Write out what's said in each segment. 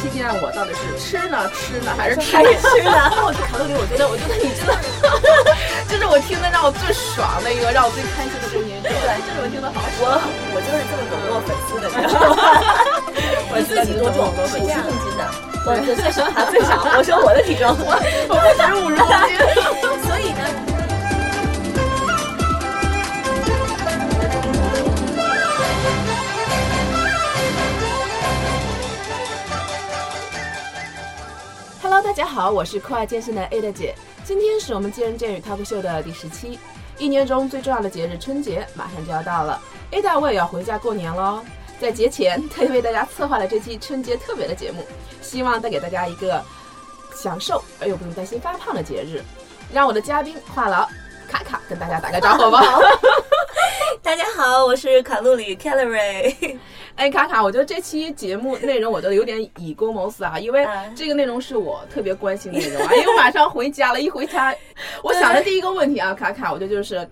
期间，我到底是吃呢吃呢 还是吃还是吃呢？我去卡路里，我觉得，我觉得你真的，这是我听的让我最爽的一个，让我最开心的周年歌。对，这是我听的好我我就是这么笼络粉丝的，你知道吗？我自己多重？五十公斤的，我 最少他最少。我说我的体重，我我不止五十公斤。大家好，我是酷爱健身的 Ada 姐。今天是我们健人健语 Talk Show 的第十期。一年中最重要的节日春节马上就要到了，Ada 我也要回家过年喽。在节前特意为大家策划了这期春节特别的节目，希望带给大家一个享受而又不用担心发胖的节日。让我的嘉宾话痨卡卡跟大家打个招呼吧。大家好，我是卡路里 Calorie。哎，卡卡，我觉得这期节目内容我觉得有点以公谋私啊，因为这个内容是我特别关心的内容啊，因为我马上回家了，一回家，我想的第一个问题啊，卡卡，我觉得就是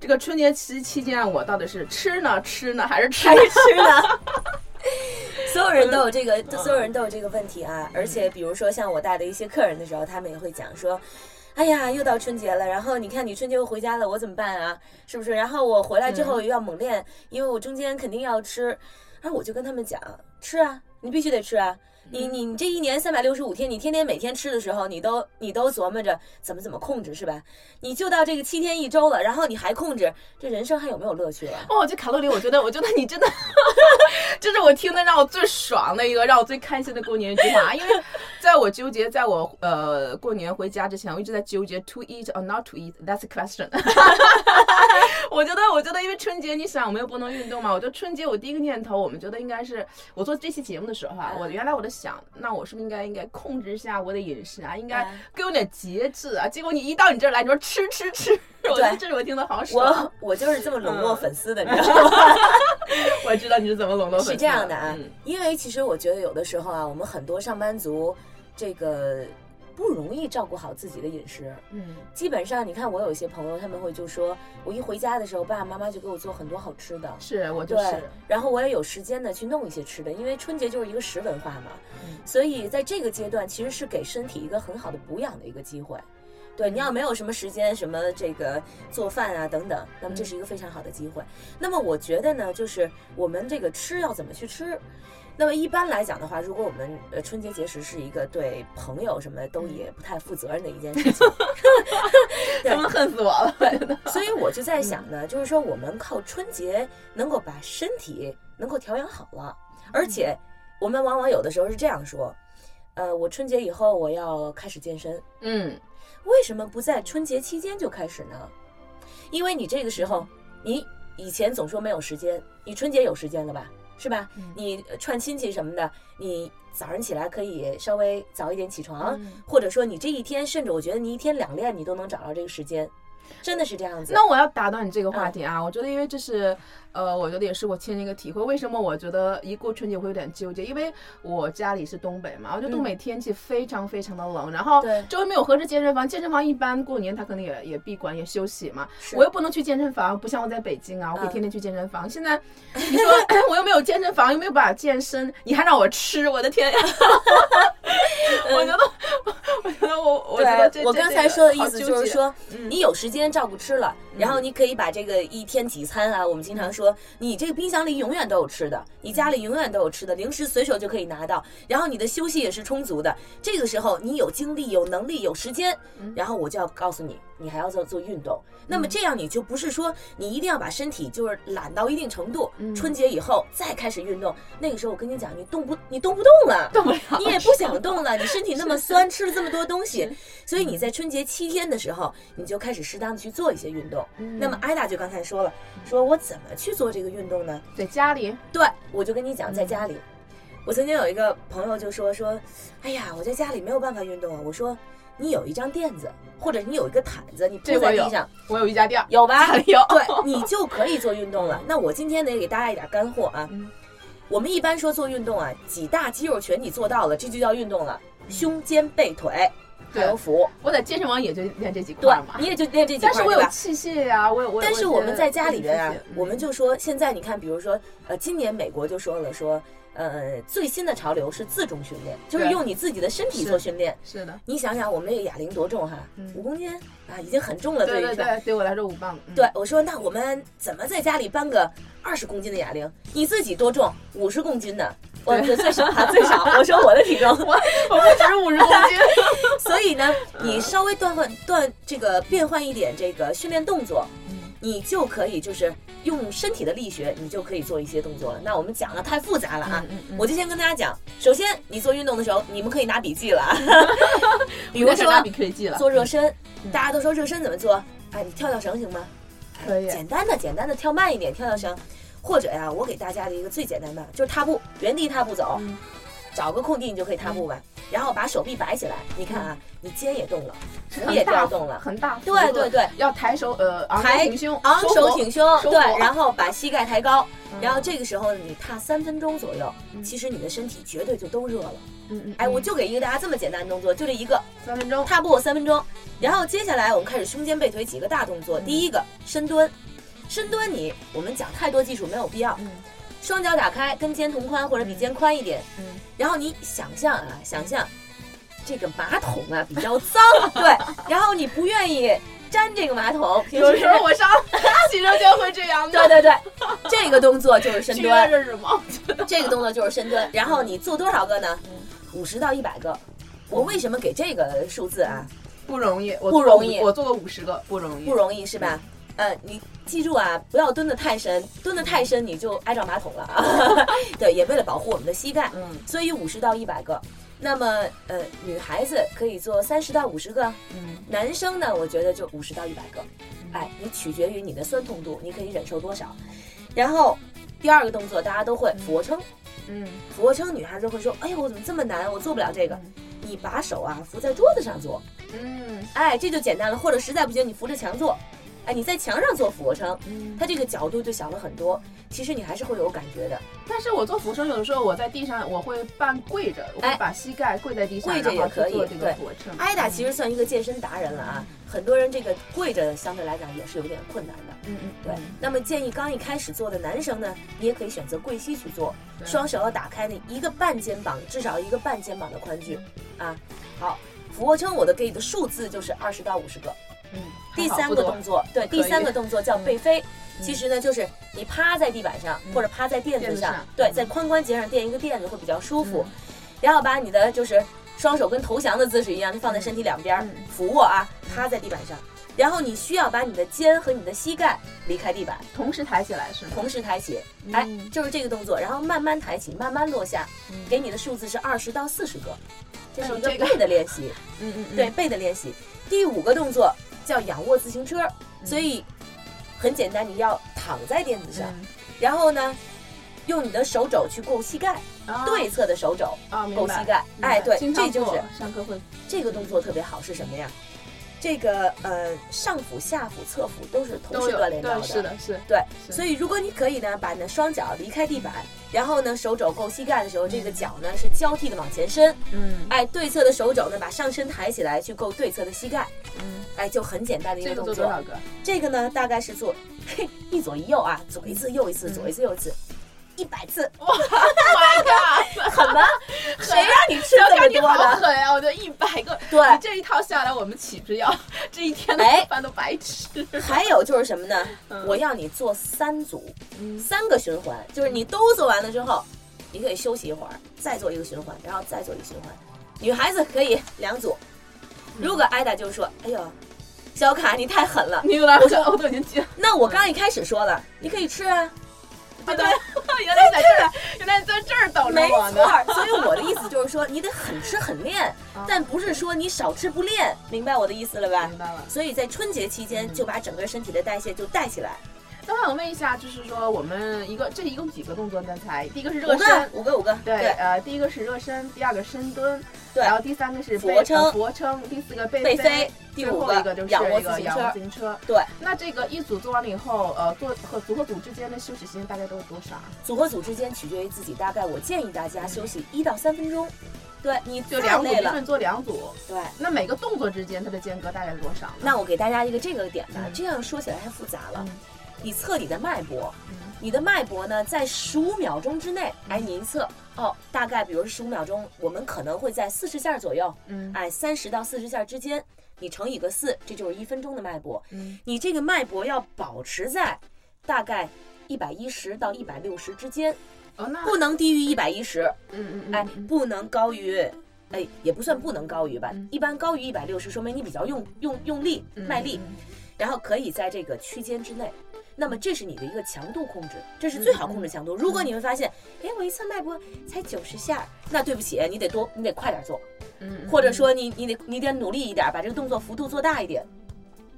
这个春节期期间，我到底是吃呢吃呢还是吃还是吃呢？所有人都有这个，所有人都有这个问题啊，而且比如说像我带的一些客人的时候，他们也会讲说。哎呀，又到春节了，然后你看你春节又回家了，我怎么办啊？是不是？然后我回来之后又要猛练，因为我中间肯定要吃，然后我就跟他们讲，吃啊，你必须得吃啊。你你你这一年三百六十五天，你天天每天吃的时候，你都你都琢磨着怎么怎么控制是吧？你就到这个七天一周了，然后你还控制，这人生还有没有乐趣了？哦，这卡路里，我觉得我觉得你真的，这是我听的让我最爽的一个，让我最开心的过年一句话。因为在我纠结，在我呃过年回家之前，我一直在纠结 to eat or not to eat，that's a question。我觉得我觉得因为春节，你想我们又不能运动嘛，我觉得春节我第一个念头，我们觉得应该是我做这期节目的时候啊，我原来我在。想，那我是不是应该应该控制一下我的饮食啊？应该给我点节制啊！结果你一到你这儿来，你说吃吃吃，我觉得，这是我听的好爽。我我就是这么笼络粉丝的，你知道吗？我知道你是怎么笼络粉丝。是这样的啊，因为其实我觉得有的时候啊，我们很多上班族，这个。不容易照顾好自己的饮食，嗯，基本上你看我有一些朋友，他们会就说，我一回家的时候，爸爸妈妈就给我做很多好吃的，是我就是，然后我也有时间呢去弄一些吃的，因为春节就是一个食文化嘛，嗯。所以在这个阶段其实是给身体一个很好的补养的一个机会，对，你要没有什么时间什么这个做饭啊等等，那么这是一个非常好的机会。那么我觉得呢，就是我们这个吃要怎么去吃。那么一般来讲的话，如果我们呃春节节食是一个对朋友什么都也不太负责任的一件事情，他们恨死我了。所以我就在想呢，就是说我们靠春节能够把身体能够调养好了，而且我们往往有的时候是这样说，呃，我春节以后我要开始健身，嗯，为什么不在春节期间就开始呢？因为你这个时候，你以前总说没有时间，你春节有时间了吧？是吧？你串亲戚什么的，你早上起来可以稍微早一点起床，或者说你这一天，甚至我觉得你一天两练，你都能找到这个时间。真的是这样子。那我要打断你这个话题啊！我觉得，因为这是，呃，我觉得也是我亲身一个体会。为什么我觉得一过春节会有点纠结？因为我家里是东北嘛，我觉得东北天气非常非常的冷，然后周围没有合适健身房，健身房一般过年他可能也也闭馆也休息嘛。我又不能去健身房，不像我在北京啊，我可以天天去健身房。现在你说 我又没有健身房，又没有办法健身，你还让我吃，我的天呀！我觉得，我觉得我我觉得我刚才说的意思就是说，你有时间照顾吃了，然后你可以把这个一天几餐啊，我们经常说，你这个冰箱里永远都有吃的，你家里永远都有吃的，零食随手就可以拿到，然后你的休息也是充足的。这个时候你有精力、有能力、有时间，然后我就要告诉你。你还要做做运动，那么这样你就不是说你一定要把身体就是懒到一定程度，春节以后再开始运动。那个时候我跟你讲，你动不你动不动了，动不了，你也不想动了，你身体那么酸，吃了这么多东西，所以你在春节七天的时候，你就开始适当的去做一些运动。那么艾达就刚才说了，说我怎么去做这个运动呢？在家里，对我就跟你讲，在家里。我曾经有一个朋友就说说，哎呀，我在家里没有办法运动啊。我说。你有一张垫子，或者你有一个毯子，你铺在地上。我有瑜伽垫，有吧？有。对，你就可以做运动了。那我今天得给大家一点干货啊。我们一般说做运动啊，几大肌肉群你做到了，这就叫运动了。胸肩背腿，还有腹。我在健身房也就练这几块对嘛，。你也就练这几块，但是我有器械呀，我有我有。但是我们在家里边啊我们就说现在你看，比如说呃，今年美国就说了说，呃，最新的潮流是自重训练，就是用你自己的身体做训练。是的，你想想，我们这个哑铃多重哈嗯，五公斤啊，已经很重了，对于对对，对我来说五磅。嗯对，我说那我们怎么在家里搬个二十公斤的哑铃？你自己多重？五十公斤的？我对这最少哈，最少。我说我的体重，我我不止五十公斤。所以呢，你稍微锻换锻这个变换一点这个训练动作，你就可以就是用身体的力学，你就可以做一些动作了。那我们讲的太复杂了啊，嗯嗯我就先跟大家讲，首先你做运动的时候，你们可以拿笔记了。啊，比如我在拿说笔可以记了，做热身，嗯。大家都说热身怎么做？哎，你跳跳绳行吗？可以。简单的简单的跳慢一点，跳跳绳，或者呀，我给大家的一个最简单的就是踏步，原地踏步走，嗯找个空地你就可以踏步吧，然后把手臂摆起来，你看啊，你肩也动了，腿也调动了，很大。对对对，要抬手，呃，昂抬首挺胸，昂首挺胸，对，然后把膝盖抬高，嗯。然后这个时候你踏三分钟左右，嗯。其实你的身体绝对就都热了。嗯嗯，哎，我就给一个大家这么简单的动作，就这一个三分钟。踏步三分钟，然后接下来我们开始胸肩背腿几个大动作。嗯。第一个深蹲，深蹲你我们讲太多技术没有必要，嗯双脚打开，跟肩同宽或者比肩宽一点，嗯，然后你想象啊，想象这个马桶啊比较脏，对，然后你不愿意沾这个马桶，有时候我上 洗手间会这样的。对对对，这个动作就是深蹲，着是吗？这个动作就是深蹲。然后你做多少个呢？嗯五十到一百个。我为什么给这个数字啊？不容易，我不容易我做了五十个，不容易，不容易是吧？呃，你记住啊，不要蹲得太深，蹲得太深你就挨着马桶了啊。对，也为了保护我们的膝盖，嗯所以五十到一百个。那么，呃，女孩子可以做三十到五十个，嗯男生呢，我觉得就五十到一百个。哎，你取决于你的酸痛度，你可以忍受多少。然后第二个动作大家都会，俯卧撑。嗯俯卧撑，女孩子会说：“哎呦，我怎么这么难？我做不了这个。”你把手啊扶在桌子上做，嗯哎，这就简单了。或者实在不行，你扶着墙做，哎，你在墙上做俯卧撑，嗯。它这个角度就小了很多。其实你还是会有感觉的，但是我做俯卧撑，有的时候我在地上，我会半跪着，我会哎把膝盖跪在地上，跪着也可以做这个对俯卧撑。艾达其实算一个健身达人了啊，很多人这个跪着相对来讲也是有点困难的。嗯嗯对，那么建议刚一开始做的男生呢，你也可以选择跪膝去做，双手要打开那一个半肩膀，至少一个半肩膀的宽距啊。好，俯卧撑我的给的数字就是二十到五十个。嗯，第三个动作，对，第三个动作叫背飞，嗯其实呢就是你趴在地板上嗯或者趴在垫子上对，嗯在髋关节上垫一个垫子会比较舒服嗯，然后把你的就是双手跟投降的姿势一样，放在身体两边俯卧啊，趴在地板上，然后你需要把你的肩和你的膝盖离开地板，同时抬起来是吗？同时抬起，哎，嗯就是这个动作，然后慢慢抬起，慢慢落下，嗯给你的数字是二十到四十个，这是一个背的练习。嗯嗯，嗯对，背的练习。第五个动作叫仰卧自行车，嗯。所以很简单，你要躺在垫子上，嗯。然后呢，用你的手肘去够膝盖，啊。对侧的手肘够膝盖。哎，对，这就是上课会。这个动作特别好是什么呀？这个呃上腹、下腹、侧腹都是同时锻炼到的。是的，是。对，是。所以如果你可以呢，把你的双脚离开地板，然后呢手肘够膝盖的时候，这个脚呢是交替的往前伸，嗯。哎，对侧的手肘呢把上身抬起来去够对侧的膝盖，嗯，哎，就很简单的一个个动作。做多少个？这个呢，大概是做嘿一左一右啊，左一次右一次，嗯左一次右一次，一百次，My God！狠吗？谁让你吃这么多的？狠呀！我的一百个，对你这一套下来，我们岂不是要这一天的哎饭都白吃？还有就是什么呢？嗯我要你做三组，嗯三个循环，就是你都做完了之后，你可以休息一会儿，再做一个循环，然后再做一个循环。女孩子可以两组。如果艾达就说：“哎呦，小卡你太狠了。你有点我说我都已经记了。”那我刚一开始说了，你可以吃啊，对对，原来在这儿，原来在这儿等着我呢。错，所以我的意思就是说，你得狠吃狠练 啊，但不是说你少吃不练，明白我的意思了吧明？白了。所以在春节期间嗯就把整个身体的代谢就带起来，那我想问一下，就是说我们一个这一共几个动作刚才？第一个是热身，五个五个，对，呃，第一个是热身，第二个深蹲，对然后第三个是俯卧撑呃俯卧撑，第四个背背飞最五后一个就是仰卧一个自行车仰卧自，行车。对，那这个一组做完了以后，呃，做和组和组之间的休息时间大概都是多少啊？组和组之间取决于自己，大概我建议大家休息一到三分钟，对你就两组，再累了比如说你，做两组，对。那每个动作之间它的间隔大概是多少呢？那我给大家一个这个点吧，嗯这样说起来太复杂了。嗯你测你的脉搏，嗯你的脉搏呢，在十五秒钟之内，哎，你一测，哦，大概比如十五秒钟，我们可能会在四十下左右，嗯哎，三十到四十下之间，你乘以个四，这就是一分钟的脉搏。嗯你这个脉搏要保持在大概一百一十到一百六十之间，哦，那不能低于一百一十，嗯嗯嗯哎，不能高于。哎，也不算不能高于吧，嗯一般高于一百六十，说明你比较用用用力嗯卖力，嗯然后可以在这个区间之内。那么这是你的一个强度控制，这是最好控制强度。如果你会发现，哎，我一次脉搏才九十下，那对不起，你得多，你得快点做，嗯嗯或者说你你得你得努力一点，把这个动作幅度做大一点。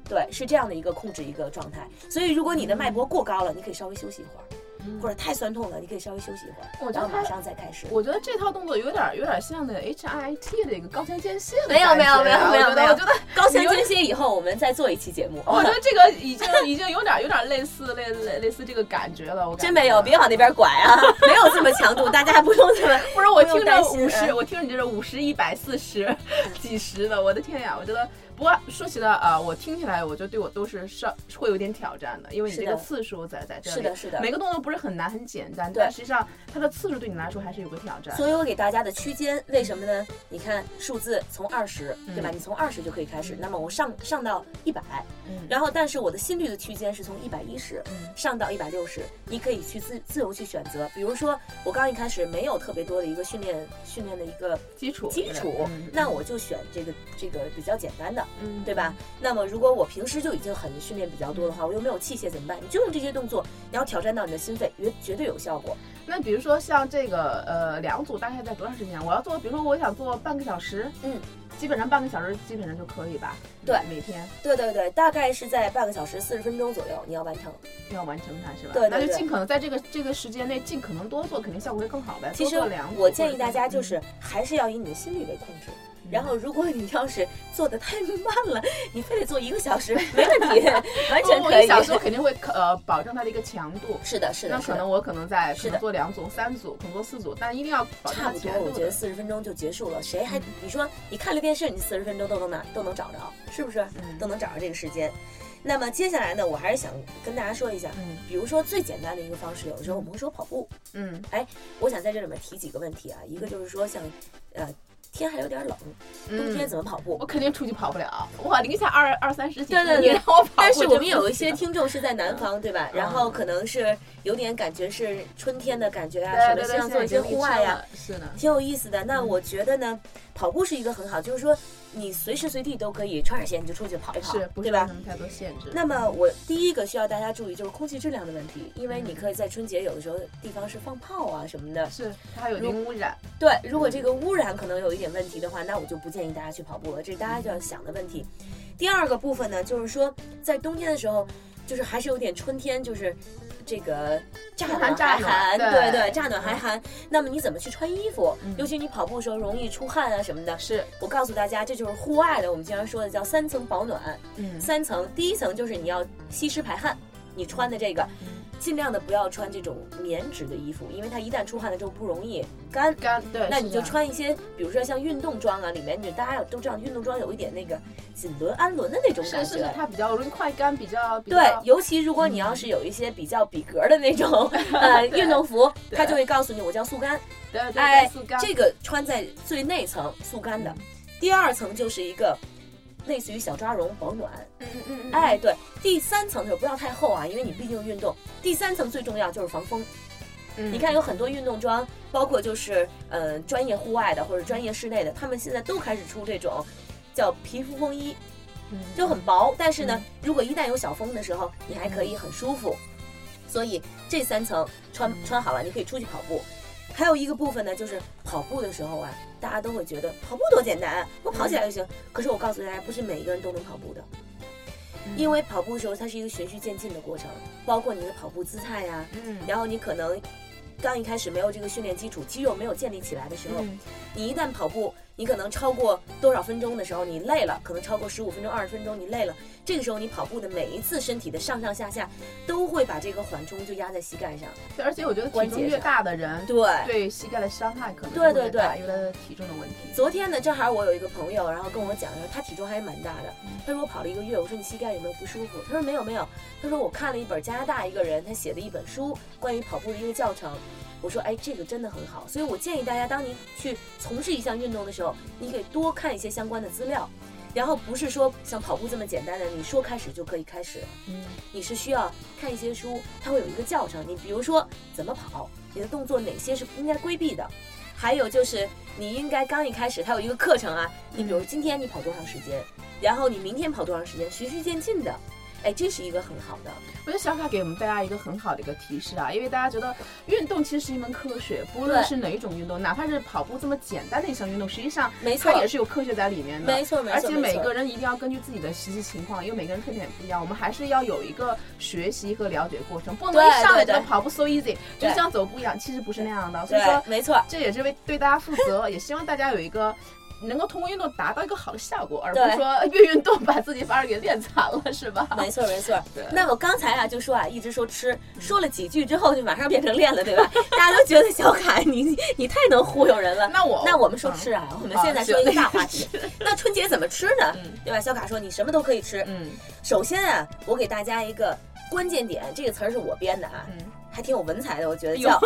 对，是这样的一个控制一个状态。所以如果你的脉搏过高了，你可以稍微休息一会儿，嗯或者太酸痛了，你可以稍微休息一会儿，我觉得它然后马上再开始。我觉得这套动作有点有点像那 H I T 的一个高强间歇的没有没有没有啊没有没有我觉得高强间歇以后，我们再做一期节目。我觉得这个已经已经有点有点类似类类类似这个感觉了，我真没有，别往那边拐啊！没有这么强度，大家不用这么。不是我听着五十，嗯我听着你这是五十、一百、四十、几十的，我的天呀！我觉得，不过说起来啊、我听起来我觉得对我都是稍会有点挑战的，因为你这个次数在在这里，是的是的每个动作不是很难很简单，对但实际上它的次数对你来说还是有个挑战。所以我给大家的区间，为什么呢？你看数字从二十，对吧？嗯你从二十就可以开始，那么我上上到一百，嗯然后但是我的心率的区间是从一百一十嗯上到一百六十，你可以去自自由去选择。比如说我刚一开始没有特别多的一个训练训练的一个基础基础，嗯那我就选这个这个比较简单的，嗯对吧？？那么如果我平时就已经很训练比较多的话，我又没有器械怎么办？你就用这些动作，你要挑战到你的心肺，绝绝对有效果。那比如说像这个呃两组大概在多长时间？我要做，比如说我想做半个小时，嗯，基本上半个小时基本上就可以吧？对每天对对对，大概是在半个小时四十分钟左右，你要完成。要完成它是吧？对对那就尽可能在这个这个时间内尽可能多做，肯定效果会更好呗。其实我建议大家就是还是要以你的心率为控制。嗯然后，如果你要是做的太慢了，你非得做一个小时，没问题，完全可以。我一小时我肯定会呃保证它的一个强度。是的，是的，那可能。我可能在可是的能做两组、三组，可能做四组，但一定要保证差不多。我觉得四十分钟就结束了。谁还嗯你说你看了电视，你四十分钟都能拿都能找着，是不是？嗯都能找着这个时间。那么接下来呢，我还是想跟大家说一下，嗯比如说最简单的一个方式，有的时候我们会说跑步，嗯哎我想在这里面提几个问题啊，一个就是说像，呃，天还有点冷，冬天嗯，怎么跑步？我肯定出去跑不了，哇，零下二二三十几度，对对对你让我跑步但是我们有一些听众是在南方，对吧？嗯然后可能是有点感觉是春天的感觉啊，什么想做一些户外呀、呀，是的，挺有意思的。那嗯我觉得呢，跑步是一个很好，就是说你随时随地都可以穿上鞋你就出去跑一跑是，不对吧什？么太多限制。那么我第一个需要大家注意就是空气质量的问题，因为嗯你可以在春节有的时候地方是放炮啊什么的。是它还有零污染，对，如果这个污染可能有一点问题的话，那我就不建议大家去跑步了，这是大家就要想的问题。第二个部分呢，就是说在冬天的时候，就是还是有点春天，就是这个乍暖还乍寒，对对对，乍暖还寒。那么你怎么去穿衣服？嗯尤其你跑步的时候容易出汗啊什么的。是，我告诉大家，这就是户外的，我们经常说的叫三层保暖。嗯三层，第一层就是你要吸湿排汗，你穿的这个。嗯尽量的不要穿这种棉质的衣服，因为它一旦出汗了之后不容易干。干对，那你就穿一些，比如说像运动装啊，里面你大家都知道，运动装有一点那个锦纶、氨纶的那种感觉。是是是，它比较容易快干，比较比对，尤其如果你要是有一些比较比格的那种 呃运动服，它就会告诉你我叫速干。对对哎对速干，这个穿在最内层速干的，第二层就是一个类似于小抓绒保暖。嗯嗯嗯嗯，哎，对，第三层的时候不要太厚啊，因为你毕竟运动。第三层最重要就是防风。嗯你看有很多运动装，包括就是呃专业户外的或者专业室内的，他们现在都开始出这种叫皮肤风衣，嗯就很薄，但是呢嗯，如果一旦有小风的时候，你还可以很舒服。所以这三层穿嗯穿好了，你可以出去跑步。还有一个部分呢，就是跑步的时候啊，大家都会觉得跑步多简单，啊我跑起来就行。可是我告诉大家，不是每一个人都能跑步的。因为跑步的时候，它是一个循序渐进的过程，包括你的跑步姿态呀、嗯然后你可能刚一开始没有这个训练基础，肌肉没有建立起来的时候，嗯你一旦跑步你可能超过多少分钟的时候你累了，可能超过十五分钟、二十分钟你累了，这个时候你跑步的每一次身体的上上下下都会把这个缓冲就压在膝盖上。对，而且我觉得体重越大的人，对对膝盖的伤害可能对对对，因为他的体重的问题。昨天呢，正好我有一个朋友，然后跟我讲说他体重还蛮大的，他说我跑了一个月，我说你膝盖有没有不舒服？他说没有没有，他说我看了一本加拿大一个人他写的一本书，关于跑步的一个教程。我说，哎，这个真的很好，所以我建议大家，当您去从事一项运动的时候，你可以多看一些相关的资料，然后不是说像跑步这么简单的，你说开始就可以开始，嗯，你是需要看一些书，它会有一个教程，你比如说怎么跑，你的动作哪些是应该规避的，还有就是你应该刚一开始，它有一个课程啊，你比如今天你跑多长时间，然后你明天跑多长时间，循序渐进的。哎，这是一个很好的。我觉得小卡给我们大家一个很好的一个提示啊，因为大家觉得运动其实是一门科学，不论是哪一种运动，哪怕是跑步这么简单的一项运动，实际上没错，它也是有科学在里面的。没错，没错。而且每个人一定要根据自己的实际情况，因为每个人特点不一样，我们还是要有一个学习和了解过程，不能一上来就跑步 so easy，就这样走步一样，其实不是那样的。所以说，没错，这也是为对大家负责，也希望大家有一个。能够通过运动达到一个好的效果，而不是说越运动把自己反而给练残了，是吧？没错，没错。那我刚才啊就说啊，一直说吃，说了几句之后就马上变成练了，对吧？大家都觉得小凯你你太能忽悠人了。那我那我们说吃啊，我们现在说一个大话题。那春节怎么吃呢？对吧？小卡说你什么都可以吃。嗯。首先啊，我给大家一个关键点，这个词儿是我编的啊，还挺有文采的，我觉得叫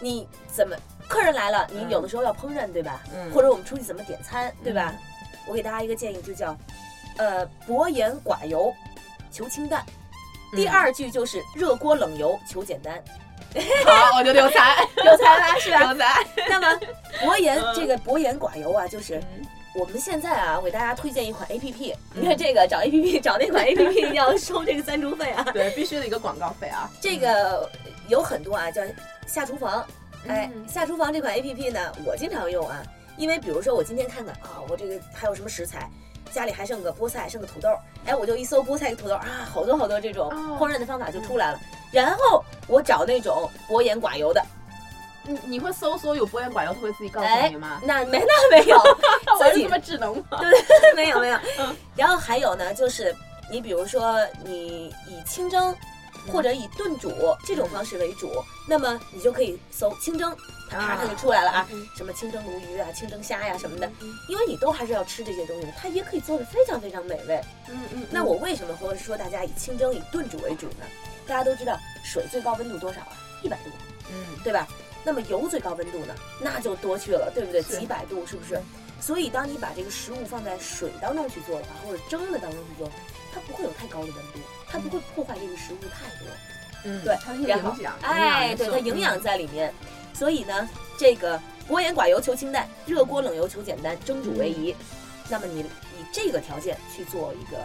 你怎么。客人来了，你有的时候要烹饪，对吧？嗯。或者我们出去怎么点餐，对吧？我给大家一个建议，就叫，呃，薄盐寡油，求清淡。第二句就是热锅冷油，求简单。好，我就有才，有才吧，是吧？有才。那么薄盐这个薄盐寡油啊，就是我们现在啊，给大家推荐一款 A P P。你看这个找 A P P 找那款 A P P 要收这个赞助费啊。对，必须的一个广告费啊。这个有很多啊，叫下厨房。哎，下厨房这款 A P P 呢，我经常用啊，因为比如说我今天看看啊，我这个还有什么食材，家里还剩个菠菜，剩个土豆，哎，我就一搜菠菜、土豆啊，好多好多这种烹饪的方法就出来了。然后我找那种薄盐寡油的，你你会搜索有薄盐寡油，它会自己告诉你吗？那没那没有，自己这么智能吗？对，没有没有。然后还有呢，就是你比如说你以清蒸。或者以炖煮这种方式为主，那么你就可以搜清蒸，它咔它就出来了啊，什么清蒸鲈鱼啊、清蒸虾呀什么的，因为你都还是要吃这些东西，它也可以做的非常非常美味。嗯嗯。那我为什么会说大家以清蒸、以炖煮为主呢？大家都知道水最高温度多少啊？一百度，嗯，对吧？那么油最高温度呢？那就多去了，对不对？几百度是不是？所以当你把这个食物放在水当中去做的话，或者蒸的当中去做，它不会有太高的温度。它不会破坏这个食物太多，嗯，对，它有营养，哎，对，它营养在里面，所以呢，这个薄盐寡油求清淡，热锅冷油求简单，蒸煮为宜。那么你以这个条件去做一个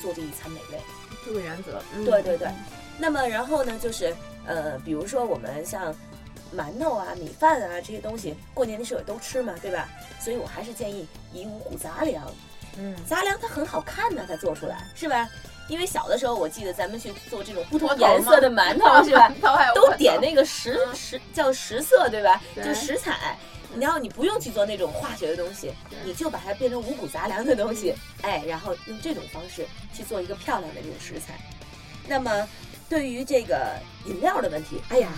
做这一餐美味，这个原则，对对对。那么然后呢，就是呃，比如说我们像馒头啊、米饭啊这些东西，过年的时候也都吃嘛，对吧？所以我还是建议以五谷杂粮，嗯，杂粮它很好看呢，它做出来是吧？因为小的时候，我记得咱们去做这种不同颜色的馒头，是吧？都点那个食食叫食色，对吧？就食彩。然后你不用去做那种化学的东西，你就把它变成五谷杂粮的东西，哎，然后用这种方式去做一个漂亮的这种食材。那么，对于这个饮料的问题，哎呀，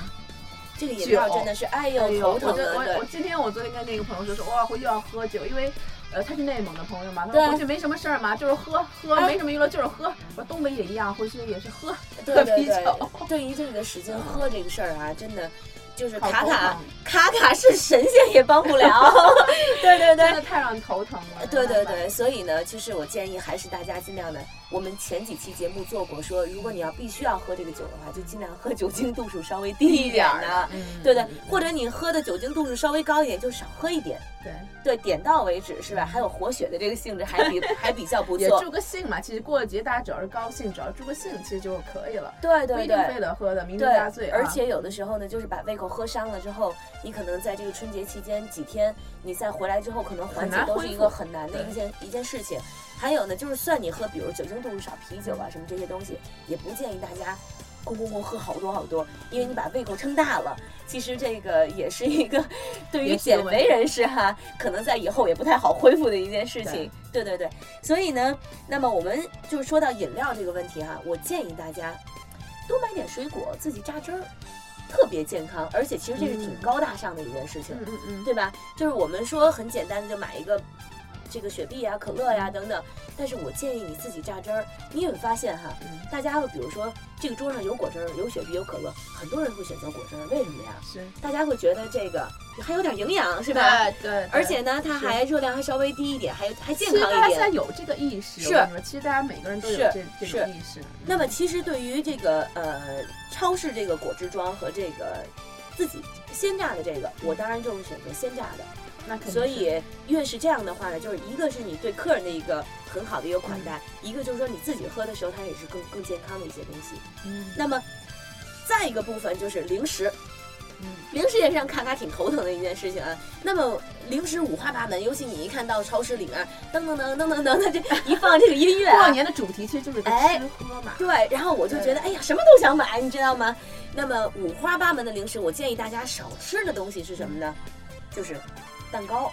这个饮料真的是哎呦头疼的。我我今天我昨天跟那个朋友说说，哇，回去要喝酒，因为。呃，他是内蒙的朋友嘛，他说回去没什么事儿嘛，就是喝喝，没什么娱乐，就是喝。我说东北也一样，回去也是喝喝啤酒。对于这个使劲喝这个事儿啊，真的。就是卡卡卡卡是神仙也帮不了，对对对，真的太让人头疼了。对对对，所以呢，其实我建议还是大家尽量的，我们前几期节目做过，说如果你要必须要喝这个酒的话，就尽量喝酒精度数稍微低一点的，对对，或者你喝的酒精度数稍微高一点，就少喝一点。对对，点到为止是吧？还有活血的这个性质还比 还比较不错。也助个兴嘛，其实过了节大家只要是高兴，只要助个兴其实就可以了。对对对，非得喝的酩酊大醉。而且有的时候呢，就是把胃口喝伤了之后，你可能在这个春节期间几天，你再回来之后，可能缓解都是一个很难的一件一件事情。还有呢，就是算你喝，比如酒精度数少啤酒啊什么这些东西，也不建议大家咣咣咣喝好多好多，因为你把胃口撑大了。其实这个也是一个对于减肥人士哈，可能在以后也不太好恢复的一件事情。对对对，所以呢，那么我们就是说到饮料这个问题哈，我建议大家多买点水果自己榨汁儿，特别健康，而且其实这是挺嗯高大上的一件事情。嗯嗯嗯，对吧？就是我们说很简单的就买一个这个雪碧呀、可乐呀等等，但是我建议你自己榨汁儿。你也会发现哈，嗯大家会比如说这个桌上有果汁儿、有雪碧、有可乐，很多人会选择果汁儿，为什么呀？是，大家会觉得这个还有点营养，是吧？对对，而且呢，它还热量还稍微低一点，还还健康一大家现在点。有这个意识，是其实大家每个人都有这这是种意识。那么其实对于这个呃超市这个果汁装和这个自己鲜榨的这个，我当然就是选择鲜榨的。那肯定所以越是这样的话呢，就是一个是你对客人的一个很好的一个款待，一个就是说你自己喝的时候，它也是更更健康的一些东西。嗯那么再一个部分就是零食，嗯零食也是让卡卡挺头疼的一件事情啊。那么零食五花八门，尤其你一看到超市里面噔噔噔噔噔噔的这一放这个音乐啊，过年的主题其实就是吃喝嘛。对，然后我就觉得，对哎呀，什么都想买，你知道吗？那么五花八门的零食，我建议大家少吃的东西是什么呢？就是蛋糕。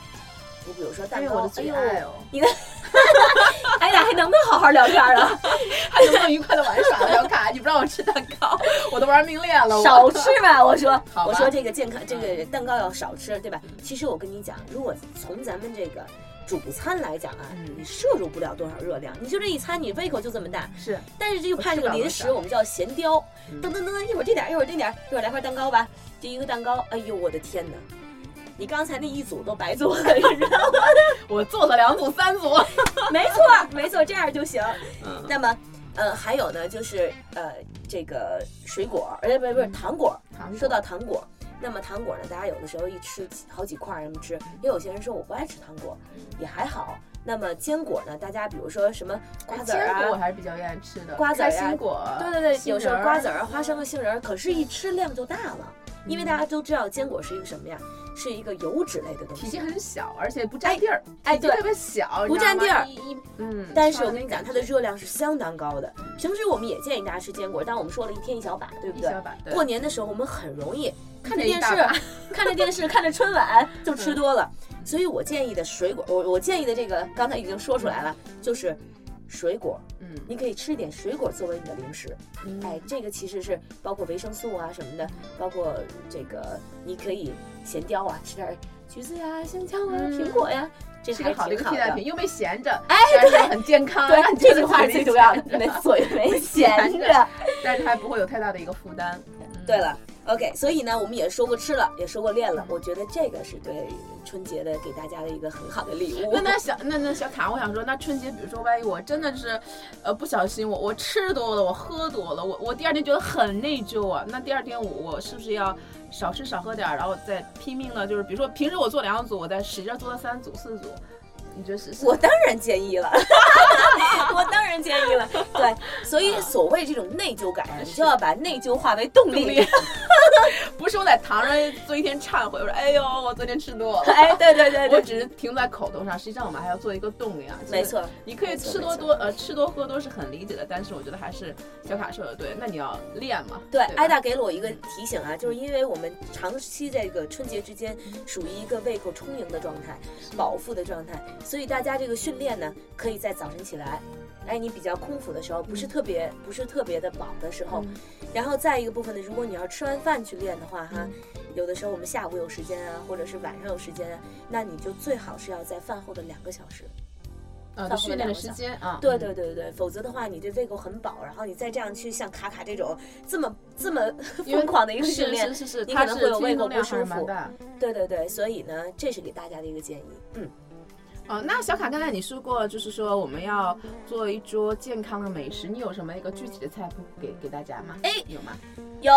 你比如说蛋糕，哎呦我的最哎呦，爱哦，哎呀，还能不能好好聊天了？还能不能愉快的玩耍了？小卡，你不让我吃蛋糕，我都玩命恋了。我少吃吧，我说，我说这个健康，这个蛋糕要少吃，对吧？其实我跟你讲，如果从咱们这个主餐来讲啊，嗯你摄入不了多少热量，你就这一餐，你胃口就这么大。是但是这个怕这个零食，我们叫咸雕，嗯噔噔噔，一会儿这点儿，一会儿这点儿，一会儿来块蛋糕吧。这一个蛋糕，哎呦我的天哪！你刚才那一组都白做了，你知道吗？我做了两组、三组。没错，没错，这样就行。嗯那么，呃，还有呢，就是呃，这个水果，呃，不是不是嗯糖果。说到糖果，那么糖果呢，大家有的时候一吃好几块儿这么吃，也有些人说我不爱吃糖果，也还好。那么坚果呢，大家比如说什么瓜子儿啊，坚果我还是比较愿意吃的，瓜子儿啊开心果。对对对，有时候瓜子儿啊、花生和杏仁儿，可是一吃量就大了，因为嗯大家都知道坚果是一个什么呀？是一个油脂类的东西。体积很小，而且不占地儿，哎对特别小，不占地儿嗯，但是我跟你讲，它的热量是相当高的。平时我们也建议大家吃坚果，但我们说了一天一小把，对不对？一小把，过年的时候我们很容易看着电视，看着电视，看着春晚 就吃多了。所以我建议的水果，我我建议的这个刚才已经说出来了，就是水果，嗯，你可以吃一点水果作为你的零食。嗯哎，这个其实是包括维生素啊什么的，包括这个你可以咸雕啊，吃点橘子呀、香蕉啊、嗯苹果呀，这是个好的一。个替代品，又没闲着，哎，但是又很健康，对，这句话是最重要的，没嘴没 闲着。但是还不会有太大的一个负担。嗯对，了，OK，所以呢，我们也说过吃了，也说过练了，我觉得这个是对春节的给大家的一个很好的礼物那。那小那那小卡，我想说，那春节比如说，万一我真的是，呃，不小心我我吃多了，我喝多了，我我第二天觉得很内疚啊。那第二天我我是不是要少吃少喝点儿，然后再拼命的，就是比如说平时我做两组，我再使劲做到三组四组，你觉得是？我当然建议了，我当然建议了。对，所以所谓这种内疚感，你就要把内疚化为动力。不是我在堂上做一天忏悔，我说哎呦，我昨天吃多了。哎，对对对我，只是停在口头上，实际上我们还要做一个动力啊。没错。你可以吃多多呃吃多喝多是很理解的，但是我觉得还是小卡说的对，那你要练嘛。对，艾达给了我一个提醒啊，就是因为我们长期这个春节之间属于一个胃口充盈的状态、饱腹的状态，所以大家这个训练呢，可以在早晨起来，哎，你比较空腹的时候，不是特别不是特别的饱的时候，嗯然后再一个部分呢，如果你要吃完饭去练的话，哈嗯，有的时候我们下午有时间啊，或者是晚上有时间啊，那你就最好是要在饭后的两个小时。呃，饭后训练时间啊，对嗯对对对对，否则的话，你对胃口很饱，然后你再这样去像卡卡这种这么这么 疯狂的一个训练是，是是，你可能会有胃口不舒服。对对对，所以呢，这是给大家的一个建议。嗯，哦，那小卡刚才你说过，就是说我们要做一桌健康的美食，你有什么一个具体的菜谱给给大家吗？哎有吗？有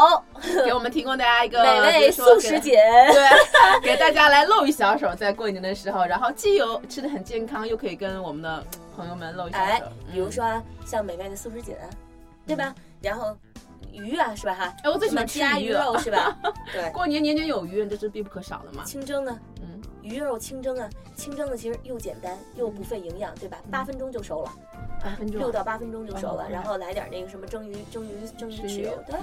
给我们提供大家一个美味素食节，对，给大家来露一小手，在过年的时候，然后既有吃的很健康，又可以跟我们的朋友们露一小哎手。，比如说啊像美味的素食锦，对吧？然后鱼啊，是吧？哈，哎，我最喜欢吃鸭鱼肉是吧？对，过年年年有余，这是必不可少的嘛。清蒸啊，嗯，鱼肉清蒸啊，清蒸的其实又简单又不费营养，对吧？八分钟就熟了。八分钟，六到八分钟就熟了，哦然后来点那个什么蒸鱼蒸鱼蒸鱼豉油，对，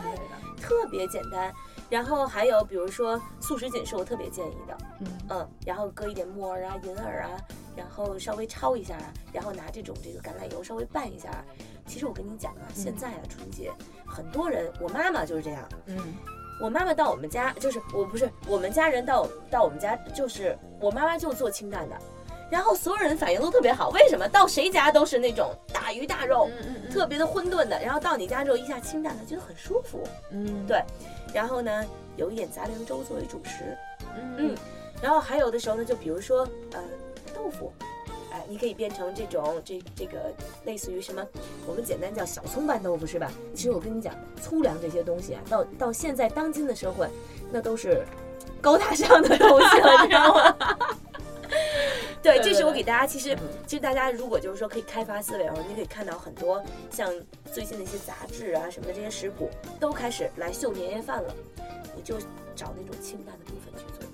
特别简单。然后还有比如说素食锦是我特别建议的，嗯，嗯，然后搁一点木耳啊、银耳啊，然后稍微焯一下啊，然后拿这种这个橄榄油稍微拌一下啊。其实我跟你讲啊，现在啊春节很多人，我妈妈就是这样，嗯，我妈妈到我们家就是我不是我们家人到到我们家就是我妈妈就做清淡的，然后所有人反应都特别好，为什么？到谁家都是那种大鱼大肉，嗯嗯特别的混沌的，然后到你家之后一下清淡的，觉得很舒服。嗯，对然后呢，有一点杂粮粥作为主食，嗯。然后还有的时候呢，就比如说呃豆腐，哎，你可以变成这种这这个类似于什么，我们简单叫小葱拌豆腐是吧？其实我跟你讲，粗粮这些东西啊，到到现在当今的社会，那都是高大上的东西了，你知道吗？对，对这是我给大家，其实嗯其实大家如果就是说可以开发思维的话，你可以看到很多像最近的一些杂志啊什么的这些食谱都开始来秀年夜饭了，你就找那种清淡的部分去做。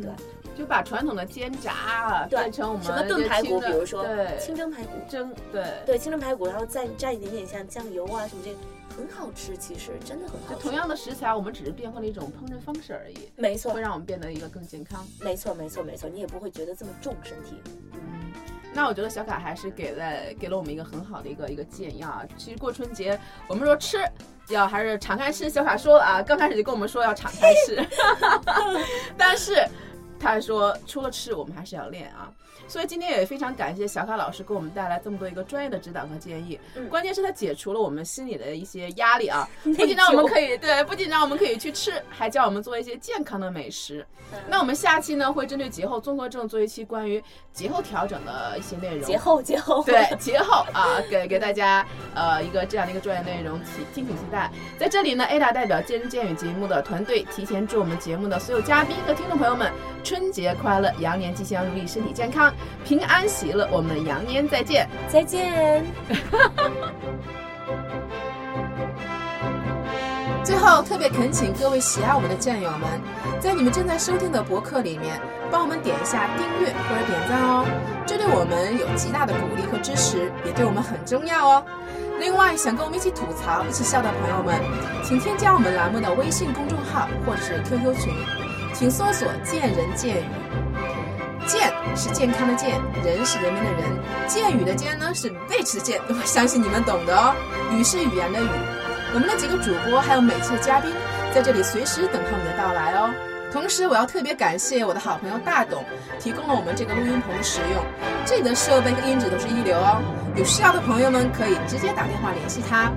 对，就把传统的煎炸啊对变成我们什么炖排骨，比如说对清蒸排骨，蒸，对，对清蒸排骨，然后再蘸一点点像酱油啊什么这个，很好吃，其实真的很好吃。就同样的食材，我们只是变换了一种烹饪方式而已，没错会，让我们变得一个更健康。没错，没错，没错，你也不会觉得这么重身体。嗯，那我觉得小卡还是给了给了我们一个很好的一个一个建议啊。其实过春节，我们说吃要还是敞开吃，小卡说了啊，刚开始就跟我们说要敞开吃，但是他还说除了吃，我们还是要练啊。所以今天也非常感谢小卡老师给我们带来这么多一个专业的指导和建议，嗯关键是他解除了我们心里的一些压力啊，不仅让我们可以对，不仅让我们可以去吃，还教我们做一些健康的美食。那我们下期呢会针对节后综合症做一期关于节后调整的一些内容。节后，节后，对节后啊，给给大家呃一个这样的一个专业内容，期敬请期待。在这里呢，Ada 代表见人见语节目的团队提前祝我们节目的所有嘉宾和听众朋友们春节快乐，羊年吉祥如意，身体健康，平安喜乐。我们羊年再见。再见。最后，特别恳请各位喜爱我们的战友们，在你们正在收听的博客里面，帮我们点一下订阅或者点赞哦，这对我们有极大的鼓励和支持，也对我们很重要哦。另外，想跟我们一起吐槽、一起笑的朋友们，请添加我们栏目的微信公众号或者是 QQ 群，请搜索“见人见语”。健是健康的健，人是人民的人，健语的健呢是 bitch 的健，我相信你们懂的哦。语是语言的语。我们的几个主播还有每次的嘉宾在这里随时等候你的到来哦。同时，我要特别感谢我的好朋友大董，提供了我们这个录音棚的使用，这里的设备和音质都是一流哦。有需要的朋友们可以直接打电话联系他，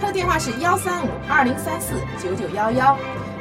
他的电话是幺三五二零三四九九幺幺，